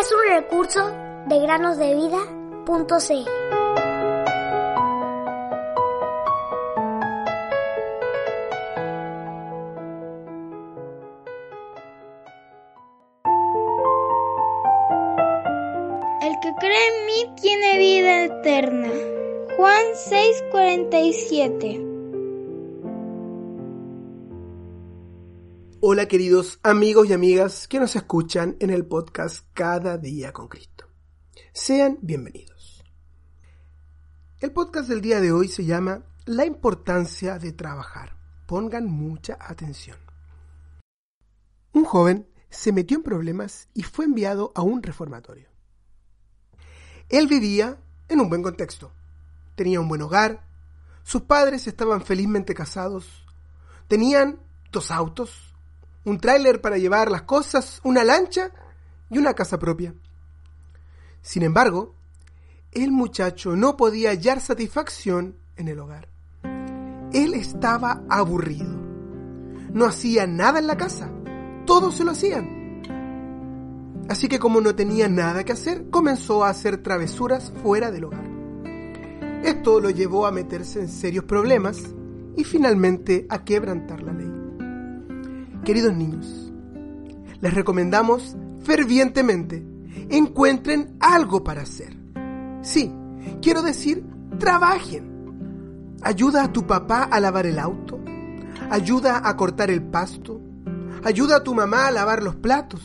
es un recurso de granosdevida.cl. El que cree en mí tiene vida eterna. Juan 6:47 Hola queridos amigos y amigas que nos escuchan en el podcast Cada día con Cristo. Sean bienvenidos. El podcast del día de hoy se llama La importancia de trabajar. Pongan mucha atención. Un joven se metió en problemas y fue enviado a un reformatorio. Él vivía en un buen contexto. Tenía un buen hogar, sus padres estaban felizmente casados, tenían dos autos, un tráiler para llevar las cosas, una lancha y una casa propia. Sin embargo, el muchacho no podía hallar satisfacción en el hogar. Él estaba aburrido. No hacía nada en la casa. Todos se lo hacían. Así que como no tenía nada que hacer, comenzó a hacer travesuras fuera del hogar. Esto lo llevó a meterse en serios problemas y finalmente a quebrantar la ley. Queridos niños, les recomendamos fervientemente encuentren algo para hacer. Sí, quiero decir, trabajen. Ayuda a tu papá a lavar el auto. Ayuda a cortar el pasto. Ayuda a tu mamá a lavar los platos.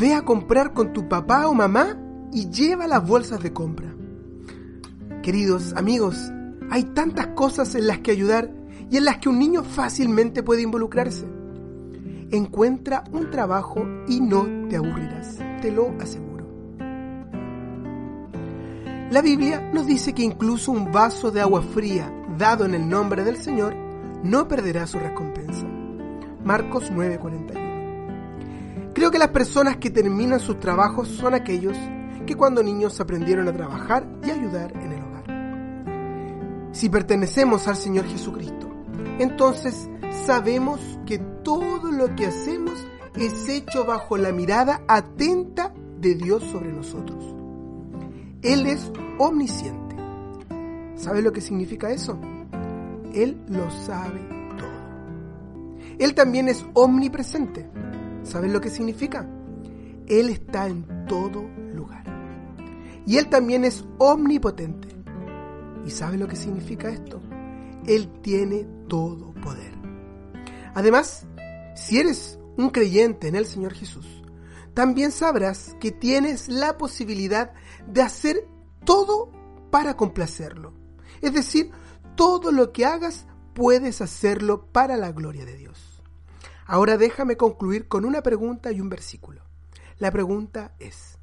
Ve a comprar con tu papá o mamá y lleva las bolsas de compra. Queridos amigos, hay tantas cosas en las que ayudar y en las que un niño fácilmente puede involucrarse. Encuentra un trabajo y no te aburrirás, te lo aseguro. La Biblia nos dice que incluso un vaso de agua fría dado en el nombre del Señor no perderá su recompensa. Marcos 9:41. Creo que las personas que terminan sus trabajos son aquellos que cuando niños aprendieron a trabajar y ayudar en el hogar. Si pertenecemos al Señor Jesucristo, entonces sabemos que todo lo que hacemos es hecho bajo la mirada atenta de Dios sobre nosotros. Él es omnisciente. ¿Sabe lo que significa eso? Él lo sabe todo. Él también es omnipresente. ¿Saben lo que significa? Él está en todo lugar. Y Él también es omnipotente. ¿Y sabe lo que significa esto? Él tiene todo poder. Además, si eres un creyente en el Señor Jesús, también sabrás que tienes la posibilidad de hacer todo para complacerlo. Es decir, todo lo que hagas puedes hacerlo para la gloria de Dios. Ahora déjame concluir con una pregunta y un versículo. La pregunta es,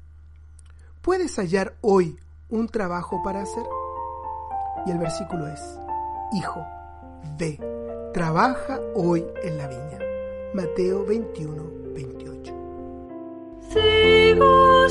¿puedes hallar hoy un trabajo para hacer? Y el versículo es, Hijo, ve, trabaja hoy en la viña. Mateo 21, 28. Sigo,